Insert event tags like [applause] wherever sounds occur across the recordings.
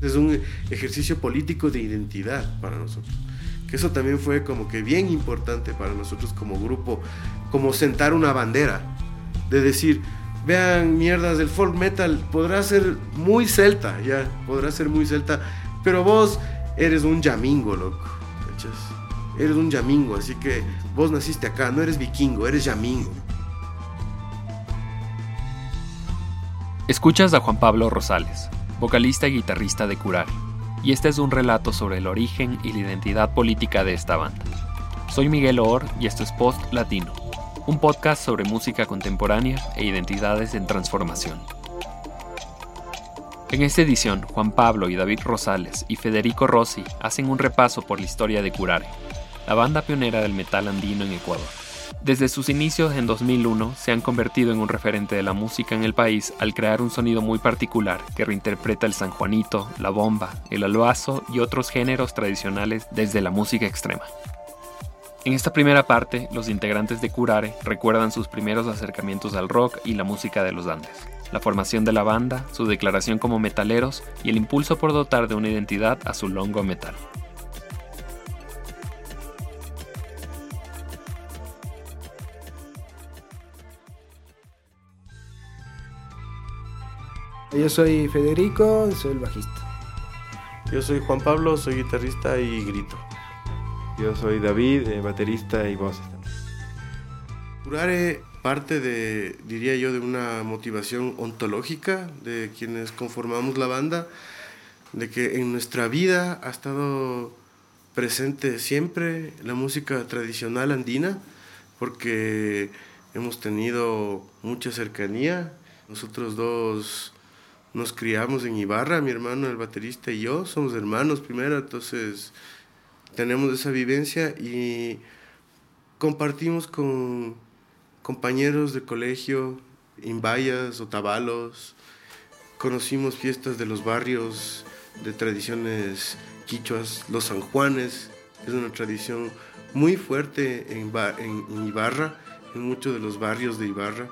Es un ejercicio político de identidad para nosotros. Que eso también fue como que bien importante para nosotros como grupo, como sentar una bandera, de decir, vean mierdas, el folk metal podrá ser muy celta, ya, podrá ser muy celta, pero vos eres un yamingo, loco, Eres un yamingo, así que vos naciste acá, no eres vikingo, eres yamingo. Escuchas a Juan Pablo Rosales, vocalista y guitarrista de Curare, y este es un relato sobre el origen y la identidad política de esta banda. Soy Miguel Oor y esto es Post Latino, un podcast sobre música contemporánea e identidades en transformación. En esta edición, Juan Pablo y David Rosales y Federico Rossi hacen un repaso por la historia de Curare, la banda pionera del metal andino en Ecuador. Desde sus inicios en 2001 se han convertido en un referente de la música en el país al crear un sonido muy particular que reinterpreta el sanjuanito, la bomba, el aloazo y otros géneros tradicionales desde la música extrema. En esta primera parte, los integrantes de Curare recuerdan sus primeros acercamientos al rock y la música de los Andes, la formación de la banda, su declaración como metaleros y el impulso por dotar de una identidad a su longo metal. Yo soy Federico, soy el bajista. Yo soy Juan Pablo, soy guitarrista y grito. Yo soy David, eh, baterista y voz. Curare parte de, diría yo, de una motivación ontológica de quienes conformamos la banda, de que en nuestra vida ha estado presente siempre la música tradicional andina, porque hemos tenido mucha cercanía. Nosotros dos nos criamos en Ibarra, mi hermano, el baterista y yo, somos hermanos primero, entonces tenemos esa vivencia y compartimos con compañeros de colegio, Imbayas, Otavalos, conocimos fiestas de los barrios de tradiciones quichuas, los San Juanes, es una tradición muy fuerte en, en Ibarra, en muchos de los barrios de Ibarra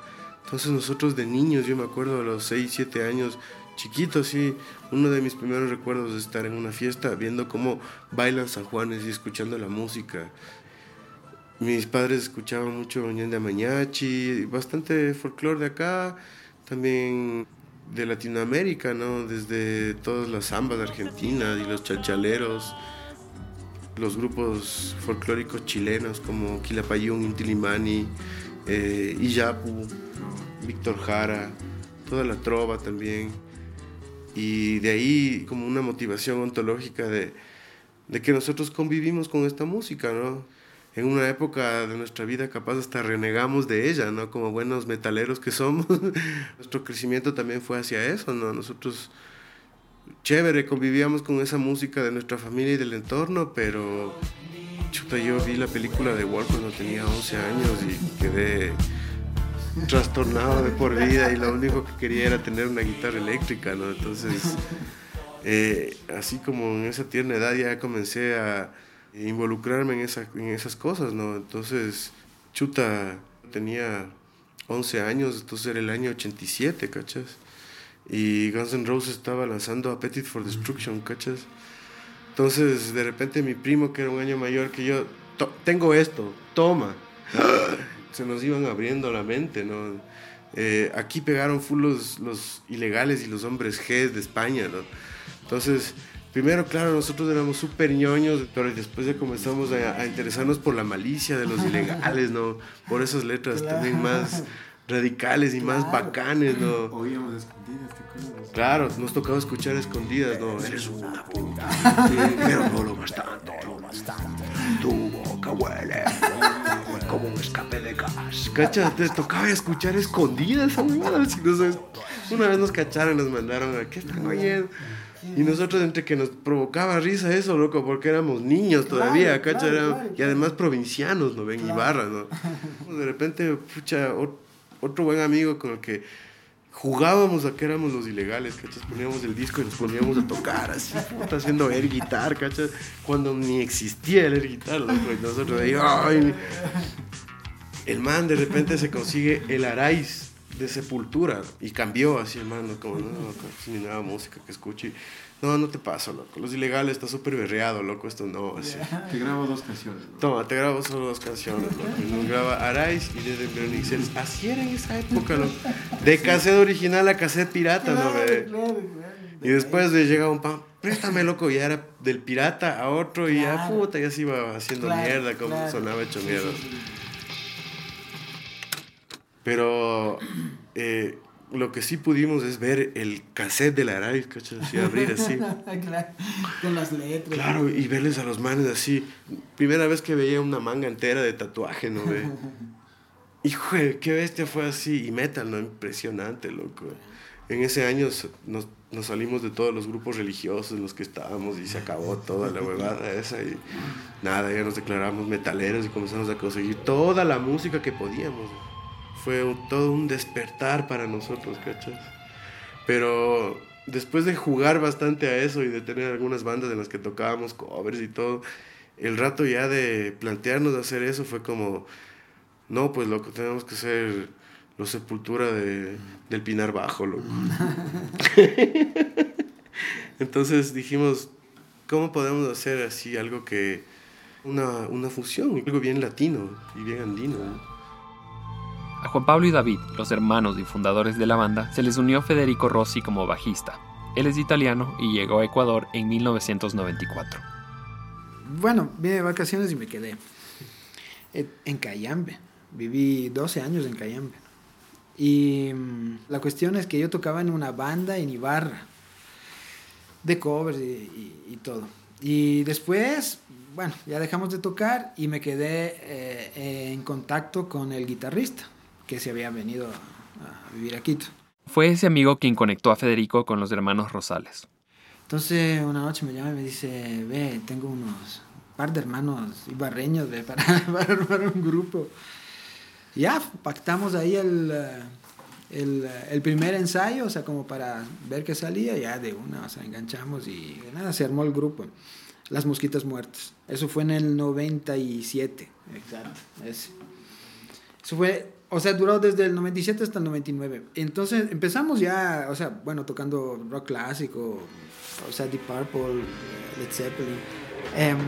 entonces nosotros de niños, yo me acuerdo a los 6, 7 años, chiquitos, sí, uno de mis primeros recuerdos es estar en una fiesta viendo cómo bailan San Juanes y escuchando la música. Mis padres escuchaban mucho de Mañachi, bastante folclore de acá, también de Latinoamérica, ¿no? Desde todas las zambas de Argentina y los chalchaleros, los grupos folclóricos chilenos como Quilapayún, Intilimani, eh, Iyapu Víctor Jara, toda la trova también. Y de ahí como una motivación ontológica de, de que nosotros convivimos con esta música, ¿no? En una época de nuestra vida capaz hasta renegamos de ella, ¿no? Como buenos metaleros que somos. [laughs] Nuestro crecimiento también fue hacia eso, ¿no? Nosotros, chévere, convivíamos con esa música de nuestra familia y del entorno, pero chuta, yo vi la película de War cuando tenía 11 años y quedé trastornado de por vida y lo único que quería era tener una guitarra eléctrica, ¿no? Entonces, eh, así como en esa tierna edad ya comencé a involucrarme en, esa, en esas cosas, ¿no? Entonces, chuta, tenía 11 años, entonces era el año 87, ¿cachas? Y Guns N' Roses estaba lanzando Appetite for Destruction, ¿cachas? Entonces, de repente mi primo, que era un año mayor que yo, tengo esto, toma se nos iban abriendo la mente, ¿no? Eh, aquí pegaron full los, los, ilegales y los hombres G de España, ¿no? Entonces, primero, claro, nosotros éramos súper ñoños, pero después ya comenzamos a, interesarnos por la malicia de los ilegales, ¿no? Por esas letras también más radicales y más bacanes, ¿no? Oíamos escondidas, ¿te Claro, nos tocaba escuchar escondidas, ¿no? Eres una puta. pero no lo bastante. Tu boca huele [laughs] como un escape de gas. Cacha, te tocaba escuchar escondidas, amigas. Una vez nos cacharon, nos mandaron a qué están oyendo. Y nosotros entre que nos provocaba risa eso, loco, porque éramos niños todavía, cacha, y además provincianos, ¿no? Ven Ibarra, ¿no? [laughs] De repente, pucha, otro buen amigo con el que jugábamos a que éramos los ilegales, ¿cachas? Poníamos el disco y nos poníamos a tocar así, puta, haciendo air guitar, ¿cachas? Cuando ni existía el air guitar, loco, y nosotros ahí, ¡ay! El man de repente se consigue el Araiz de Sepultura y cambió así, hermano, como no, no, ni nada música que escuche. No, no te paso, loco. Los ilegales está súper berreado, loco. Esto no, así. Te grabo dos canciones. ¿no? Toma, te grabo solo dos canciones, loco. Nos graba Arais y Desde Bronixels. Así era en esa época, loco. De cassette original a cassette pirata, ¿no? ve? Y después le llega un pan, préstame, loco. Ya era del pirata a otro y ya, puta, ya se iba haciendo Claro, mierda, como claro. sonaba hecho Sí, mierda. Pero eh, lo que sí pudimos es ver el cassette de la Arais, ¿cachai? Así, abrir así. [laughs] Claro, Con las letras. Claro, y verles a los manes así. Primera vez que veía una manga entera de tatuaje, ¿no ve? Hijo, de qué bestia fue así. Y metal, ¿no? Impresionante, loco. En ese año nos, nos salimos de todos los grupos religiosos en los que estábamos y se acabó toda la huevada esa. Y nada, ya nos declaramos metaleros y comenzamos a conseguir toda la música que podíamos. Fue todo un despertar para nosotros, ¿cachas? Pero después de jugar bastante a eso y de tener algunas bandas en las que tocábamos covers y todo, el rato ya de plantearnos de hacer eso fue como, no, pues loco, tenemos que ser los sepultura de, del Pinar Bajo, loco. [laughs] Entonces dijimos, ¿cómo podemos hacer así algo que, una, una fusión, algo bien latino y bien andino? ¿no? A Juan Pablo y David, los hermanos y fundadores de la banda, se les unió Federico Rossi como bajista. Él es italiano y llegó a Ecuador en 1994. Bueno, vine de vacaciones y me quedé en Cayambe. Viví 12 años en Cayambe. Y mm, la cuestión es que yo tocaba en una banda en Ibarra, de covers y todo. Y después, bueno, ya dejamos de tocar y me quedé eh, en contacto con el guitarrista que se había venido a, a vivir a Quito. Fue ese amigo quien conectó a Federico con los hermanos Rosales. Entonces una noche me llama y me dice, ve, tengo unos par de hermanos ibarreños ve, para, [laughs] para armar un grupo. Y ya pactamos ahí el, eh, el, eh, el primer ensayo, o sea, como para ver qué salía, ya de una, o sea, enganchamos y nada, se armó el grupo. Las Mosquitas Muertas. Eso fue en el 97, exacto. ese. Eso fue, o sea, duró desde el 97 hasta el 99. Entonces empezamos ya, o sea, bueno, tocando rock clásico, o sea, Deep Purple, eh, Led Zeppelin. Em,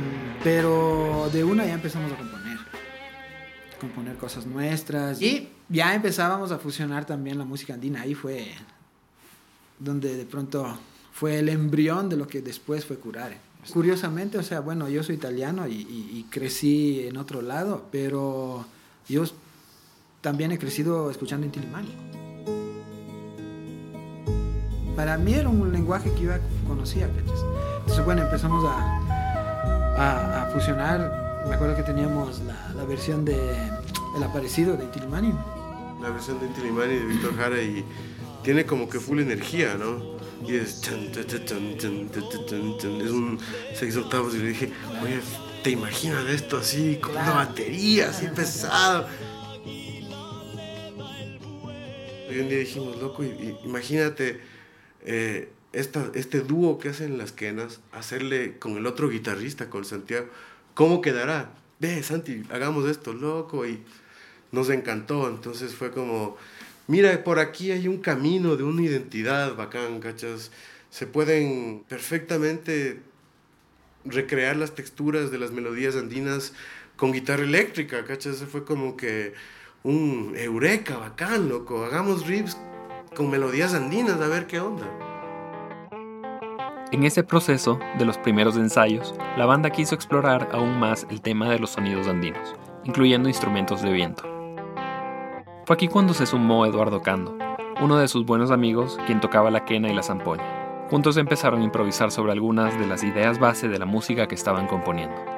pero de una ya empezamos a componer. Componer cosas nuestras. Y ya empezábamos a fusionar también la música andina. Ahí fue donde de pronto fue el embrión de lo que después fue Curare. Curiosamente, o sea, bueno, yo soy italiano y, y- y crecí en otro lado, pero yo también he crecido escuchando Intilimani. Para mí era un lenguaje que yo conocía, Entonces, bueno, empezamos a, a, fusionar. Me acuerdo que teníamos la, versión de El Aparecido de Intilimani. La versión de Intilimani de Víctor Jara y tiene como que full energía, ¿no? Y es. Tan, es un seis octavos. Y le dije, oye, ¿te imaginas esto así, con una batería, así pesado? Un día dijimos, loco, y- y imagínate eh, esta, este dúo que hacen las quenas, hacerle con el otro guitarrista, con Santiago, ¿cómo quedará? Ve, Santi, hagamos esto, loco, y nos encantó, entonces fue como, mira, por aquí hay un camino de una identidad bacán, ¿cachas? Se pueden perfectamente recrear las texturas de las melodías andinas con guitarra eléctrica, ¿cachas? Fue como que un eureka bacán, loco, hagamos riffs con melodías andinas, a ver qué onda. En ese proceso de los primeros ensayos, la banda quiso explorar aún más el tema de los sonidos andinos, incluyendo instrumentos de viento. Fue aquí cuando se sumó Eduardo Cando, uno de sus buenos amigos, quien tocaba la quena y la zampoña. Juntos empezaron a improvisar sobre algunas de las ideas base de la música que estaban componiendo.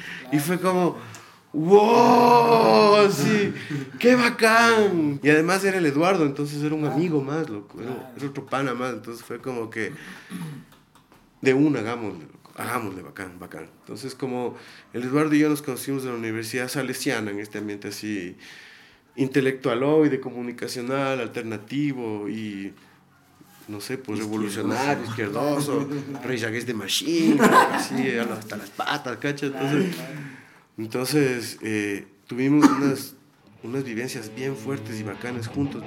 y fue como wow sí, qué bacán. Y además era el Eduardo, entonces era un amigo más, loco, era, era otro pana más, entonces fue como que de una, hagámosle, loco, hagámosle, bacán, bacán. Entonces como el Eduardo y yo nos conocimos en la Universidad Salesiana, en este ambiente así intelectualoide, comunicacional, alternativo y no sé, pues revolucionario, izquierdoso, Rey Against de Machine, así, [laughs] hasta las patas, ¿cachas? Entonces, entonces eh, tuvimos unas, unas vivencias bien fuertes y bacanas juntos.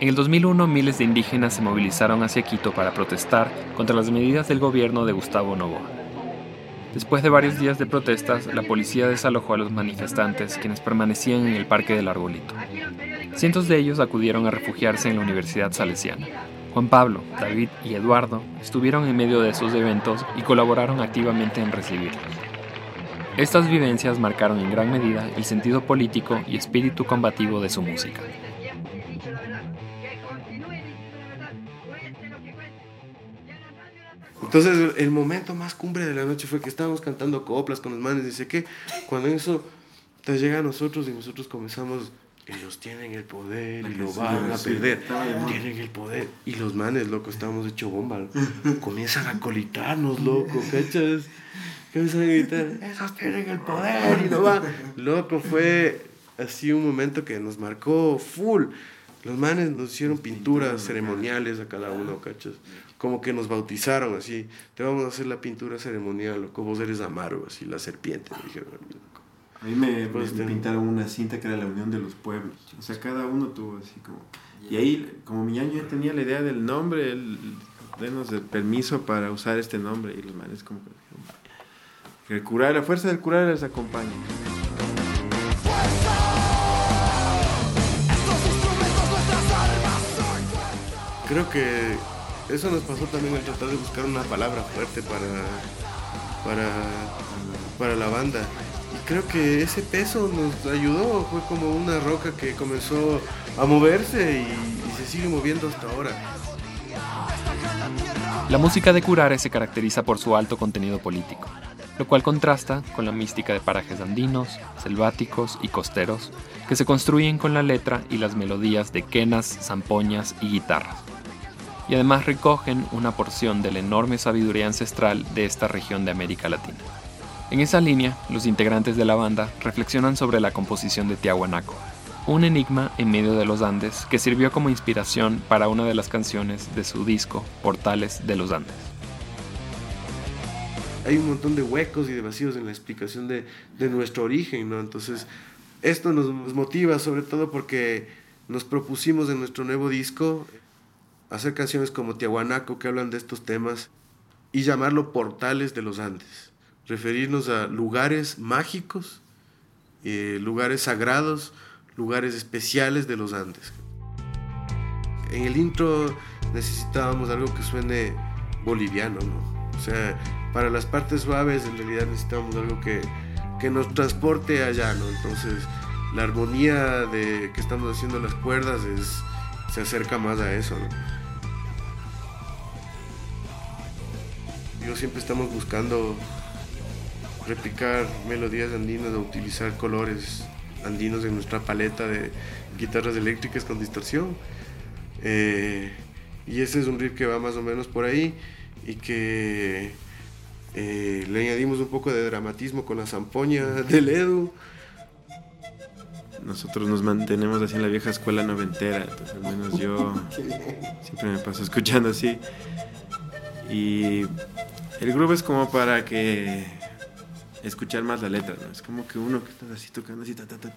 En el 2001, miles de indígenas se movilizaron hacia Quito para protestar contra las medidas del gobierno de Gustavo Novoa. Después de varios días de protestas, la policía desalojó a los manifestantes, quienes permanecían en el Parque del Arbolito. Cientos de ellos acudieron a refugiarse en la Universidad Salesiana. Juan Pablo, David y Eduardo estuvieron en medio de esos eventos y colaboraron activamente en recibirlos. Estas vivencias marcaron en gran medida el sentido político y espíritu combativo de su música. Entonces el momento más cumbre de la noche fue que estábamos cantando coplas con los manes, dice que cuando eso te llega a nosotros y nosotros comenzamos, ellos tienen el poder y lo van a perder, tienen el poder. Y los manes, loco, estábamos hecho bomba, [laughs] comienzan a colitarnos, loco, ¿cachas? Comienzan a gritar, esos tienen el poder y lo van. Loco, fue así un momento que nos marcó full. Los manes nos hicieron pinturas ceremoniales a cada uno, ¿cachas? Como que nos bautizaron así. Te vamos a hacer la pintura ceremonial, loco. Vos eres Amaro, así, la serpiente, me dijeron. A mí me, me, pintaron una cinta que era la unión de los pueblos. O sea, cada uno tuvo así como... Y ahí, como mi año ya tenía la idea del nombre, él, denos el permiso para usar este nombre. Y los manes como que... El curar, la fuerza del curar les acompaña. Creo que eso nos pasó también al tratar de buscar una palabra fuerte para, para, para la banda. Creo que ese peso nos ayudó, fue como una roca que comenzó a moverse y, y se sigue moviendo hasta ahora. La música de Curare se caracteriza por su alto contenido político, lo cual contrasta con la mística de parajes andinos, selváticos y costeros que se construyen con la letra y las melodías de quenas, zampoñas y guitarras y además recogen una porción de la enorme sabiduría ancestral de esta región de América Latina. En esa línea, los integrantes de la banda reflexionan sobre la composición de Tiahuanaco, un enigma en medio de los Andes que sirvió como inspiración para una de las canciones de su disco Portales de los Andes. Hay un montón de huecos y de vacíos en la explicación de, de nuestro origen, ¿no? Entonces, esto nos motiva sobre todo porque nos propusimos en nuestro nuevo disco hacer canciones como Tiahuanaco que hablan de estos temas y llamarlo portales de los Andes, referirnos a lugares mágicos, eh, lugares sagrados, lugares especiales de los Andes. En el intro necesitábamos algo que suene boliviano, ¿no? O sea, para las partes suaves en realidad necesitábamos algo que, que nos transporte allá, ¿no? Entonces, la armonía de que estamos haciendo las cuerdas es, se acerca más a eso, ¿no? Yo siempre estamos buscando replicar melodías andinas o utilizar colores andinos en nuestra paleta de guitarras eléctricas con distorsión. Eh, y ese es un riff que va más o menos por ahí y que eh, le añadimos un poco de dramatismo con la zampoña del Edu. Nosotros nos mantenemos así en la vieja escuela noventera, entonces al menos yo [laughs] siempre me paso escuchando así. Y el grupo es como para que escuchar más la letra, ¿no? Es como que uno que está así tocando así, ta, ta, ta,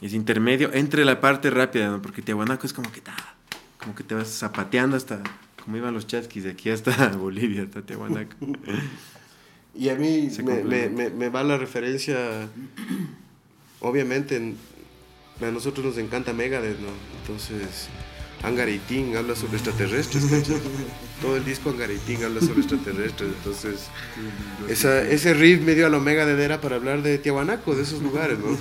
Es intermedio entre la parte rápida, ¿no? Porque Tiahuanaco es como que ta, como que te vas zapateando hasta, como iban los chasquis de aquí hasta [laughs] Bolivia, hasta Tiahuanaco. y a mí me, me, me, va la referencia, obviamente, a nosotros nos encanta Megadeth, ¿no? Entonces Angaritín habla sobre extraterrestres, [laughs] Todo el disco Angaritín habla sobre extraterrestres, entonces esa, ese riff me dio a la Omega de Dera para hablar de Tiahuanaco, de esos lugares, ¿no?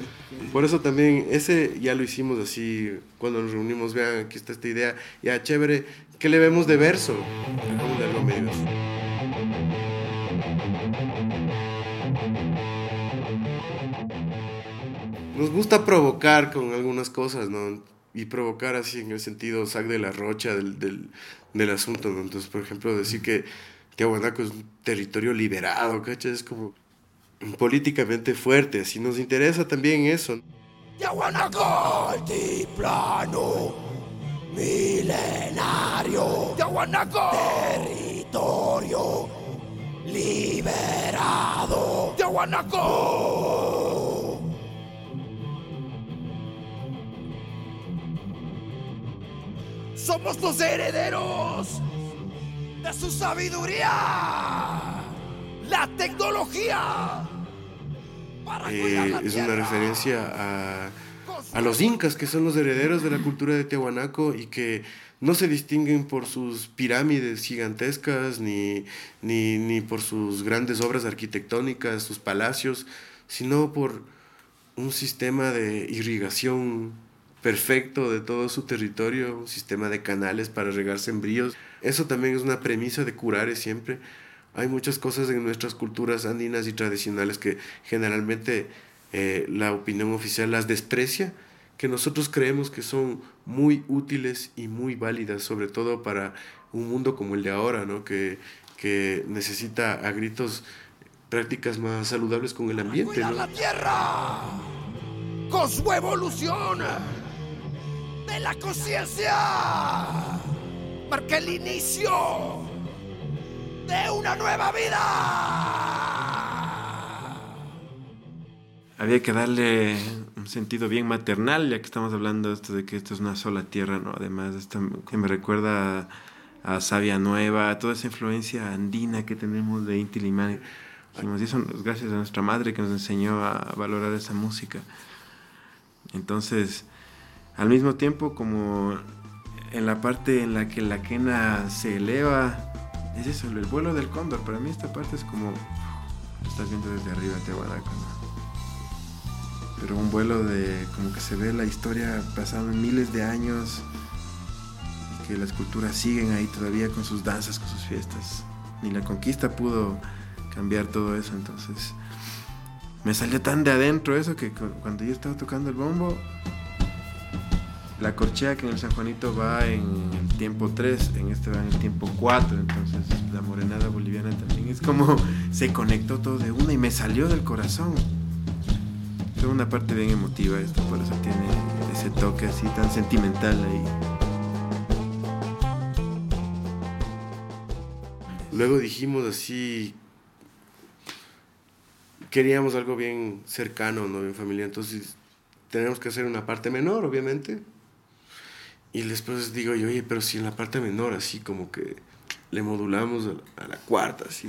[laughs] Por eso también, ese ya lo hicimos así, cuando nos reunimos, vean, aquí está esta idea, ya chévere, ¿qué le vemos de verso? Vamos a algo medio. nos gusta provocar con algunas cosas, ¿no? Y provocar así en el sentido sac de la rocha del, del, del asunto, ¿no? Entonces, por ejemplo, decir que Tiahuanaco es un territorio liberado, ¿cachai? Es como políticamente fuerte, así nos interesa también eso. Tiahuanaco, altiplano, milenario. Tiahuanaco, territorio liberado. Tiahuanaco. Somos los herederos de su sabiduría, la tecnología. para Eh, la es una referencia a, a los incas, que son los herederos de la cultura de Tiahuanaco y que no se distinguen por sus pirámides gigantescas ni, ni, ni por sus grandes obras arquitectónicas, sus palacios, sino por un sistema de irrigación perfecto de todo su territorio, un sistema de canales para regar sembríos. Eso también es una premisa de Curare siempre. Hay muchas cosas en nuestras culturas andinas y tradicionales que generalmente eh, la opinión oficial las desprecia, que nosotros creemos que son muy útiles y muy válidas, sobre todo para un mundo como el de ahora, ¿no? que, que necesita a gritos prácticas más saludables con el ambiente. ¿no? la tierra con su evolución de la conciencia. Marca el inicio de una nueva vida. Había que darle un sentido bien maternal, ya que estamos hablando de esto de que esto es una sola tierra, ¿no? Además, que me recuerda a Sabia Nueva, a toda esa influencia andina que tenemos de Inti Limán. Dijimos, y eso es gracias a nuestra madre que nos enseñó a valorar esa música. Entonces, al mismo tiempo, como en la parte en la que la quena se eleva, es eso, el vuelo del cóndor. Para mí esta parte es como, lo estás viendo desde arriba, Tehuanaco, ¿no? Pero un vuelo de, como que se ve la historia pasando miles de años, y que las culturas siguen ahí todavía con sus danzas, con sus fiestas. Ni la conquista pudo cambiar todo eso, entonces me salió tan de adentro eso que cu- cuando yo estaba tocando el bombo, la corchea que en el San Juanito va en el tiempo 3, en este va en el tiempo 4, entonces la morenada boliviana también es como [laughs] se conectó todo de una y me salió del corazón. Fue una parte bien emotiva esto, por eso tiene ese toque así tan sentimental ahí. Luego dijimos así, queríamos algo bien cercano, ¿no? Bien familiar, entonces tenemos que hacer una parte menor, obviamente. Y después digo yo, oye, pero si en la parte menor, así como que le modulamos a la, a la cuarta, así.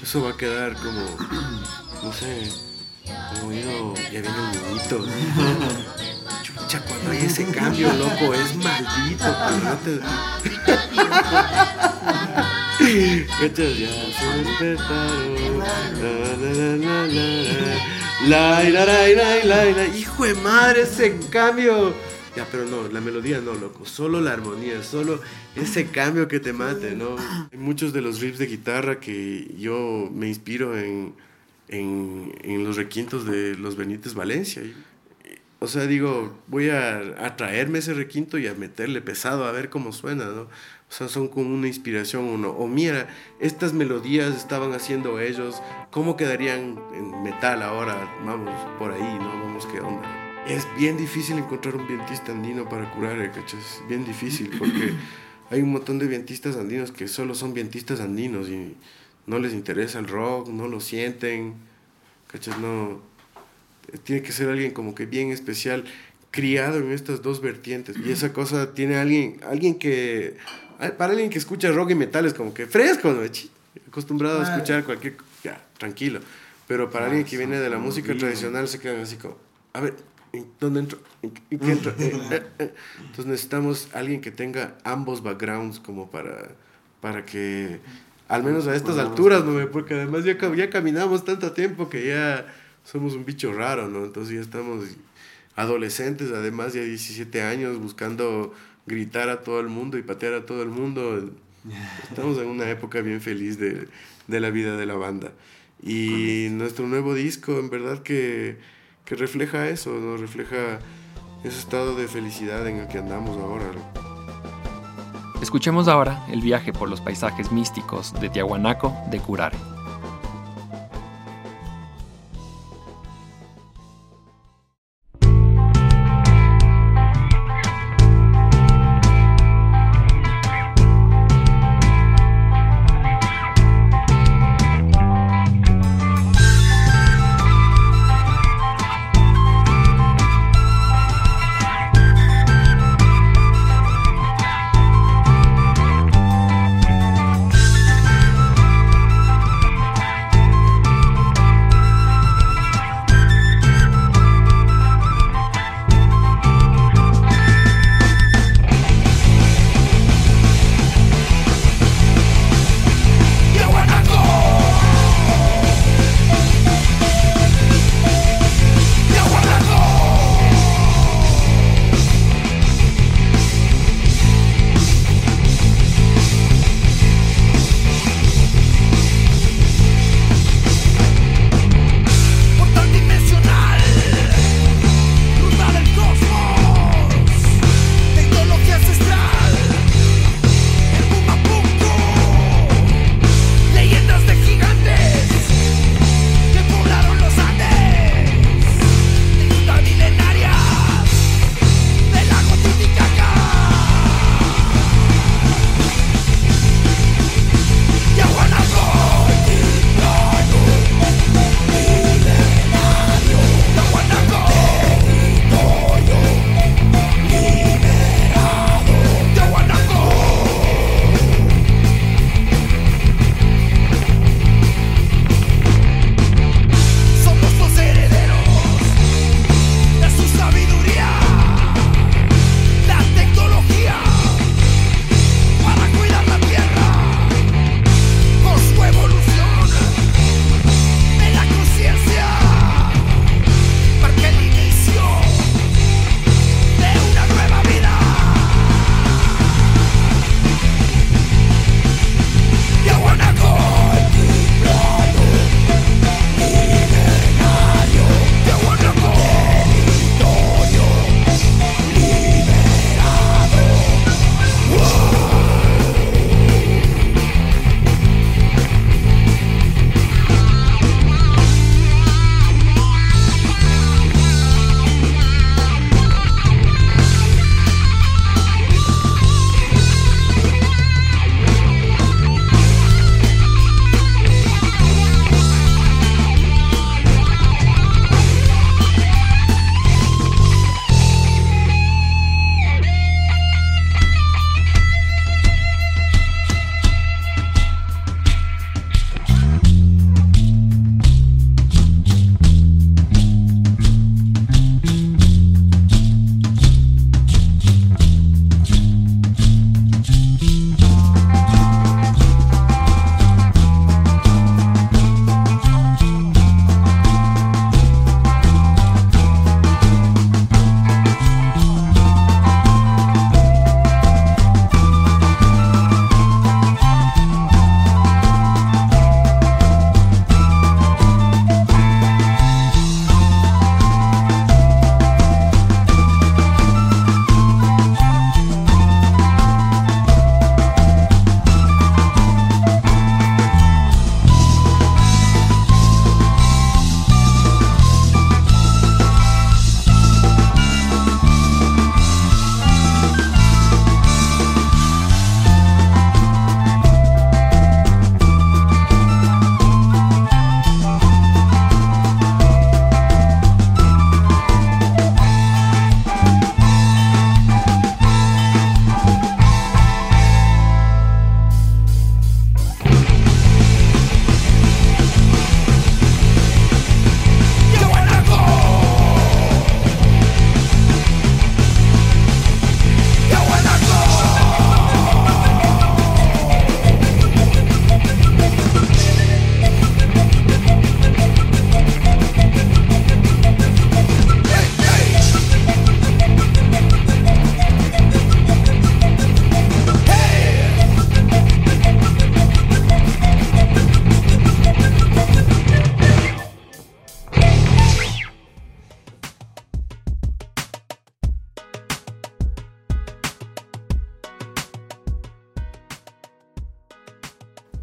Eso va a quedar como, no sé, como oído, ya viene un niñito. Chucha, cuando hay ese cambio, loco, es maldito. ¿Cachas? Ya se despertaron. La, la, la, la, la, la, la, la, la, la, la. Hijo de madre, ese cambio. Ya, pero no, la melodía no, loco. Solo la armonía, solo ese cambio que te mate, ¿no? Hay muchos de los riffs de guitarra que yo me inspiro en, en, en los requintos de los Benítez Valencia. O sea, digo, voy a, a traerme ese requinto y a meterle pesado a ver cómo suena, ¿no? O sea, son como una inspiración uno. O mira, estas melodías estaban haciendo ellos, ¿cómo quedarían en metal ahora? Vamos por ahí, ¿no? Vamos, ¿qué onda? Es bien difícil encontrar un vientista andino para curar, ¿eh? ¿cachas? Bien difícil porque [clears throat] hay un montón de vientistas andinos que solo son vientistas andinos y no les interesa el rock, no lo sienten, ¿cachas? No tiene que ser alguien como que bien especial, criado en estas dos vertientes. Y esa cosa tiene alguien, alguien que, para alguien que escucha rock y metal es como que fresco, ¿no? Acostumbrado a Ah. escuchar cualquier, ya, tranquilo. Pero para alguien que viene de la música tradicional se quedan así como, a ver, ¿en ¿dónde entro? ¿En, en qué entro? [laughs] Eh, eh, eh. Entonces necesitamos alguien que tenga ambos backgrounds como para, para que, al menos a estas alturas, ¿no? Porque además ya, ya caminamos tanto tiempo que ya somos un bicho raro, ¿no? Entonces ya estamos adolescentes, además ya 17 años, buscando gritar a todo el mundo y patear a todo el mundo. [laughs] Estamos en una época bien feliz de, de la vida de la banda. Y nuestro nuevo disco, en verdad que, que refleja eso, ¿no? refleja ese estado de felicidad en el que andamos ahora. Escuchemos ahora el viaje por los paisajes místicos de Tiahuanaco de Curare.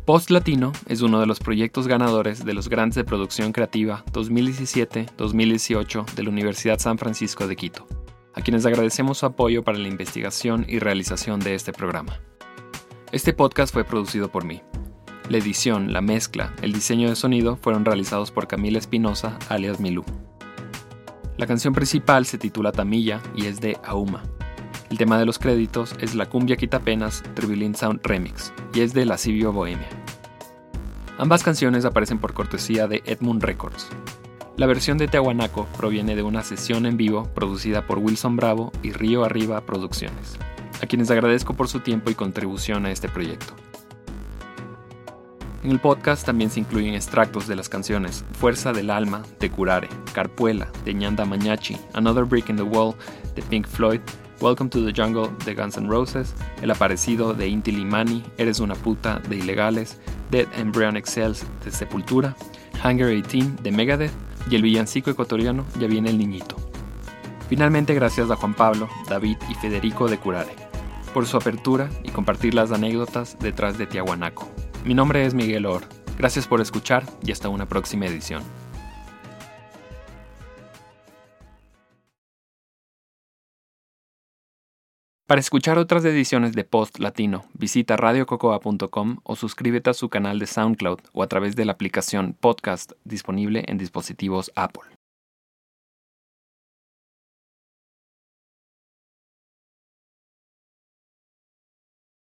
Post Latino es uno de los proyectos ganadores de los Grandes de Producción Creativa 2017-2018 de la Universidad San Francisco de Quito, a quienes agradecemos su apoyo para la investigación y realización de este programa. Este podcast fue producido por mí. La edición, la mezcla, el diseño de sonido fueron realizados por Camila Espinosa, alias Milú. La canción principal se titula Tamilla y es de Auma. El tema de los créditos es La Cumbia Quitapenas Tribilin Sound Remix y es de Lascivio Bohemia. Ambas canciones aparecen por cortesía de Edmund Records. La versión de Tehuanaco proviene de una sesión en vivo producida por Wilson Bravo y Río Arriba Producciones, a quienes agradezco por su tiempo y contribución a este proyecto. En el podcast también se incluyen extractos de las canciones Fuerza del Alma de Curare, Carpuela de Ñanda Mañachi, Another Brick in the Wall de Pink Floyd, Welcome to the Jungle de Guns N' Roses, El Aparecido de Inti Limani, Eres una puta de Ilegales, Dead Embryonic Cells de Sepultura, Hunger 18 de Megadeth y el villancico ecuatoriano Ya viene el niñito. Finalmente gracias a Juan Pablo, David y Federico de Curare por su apertura y compartir las anécdotas detrás de Tiahuanaco. Mi nombre es Miguel Or. Gracias por escuchar y hasta una próxima edición. Para escuchar otras ediciones de Post Latino, visita radiococoa.com o suscríbete a su canal de SoundCloud o a través de la aplicación Podcast disponible en dispositivos Apple.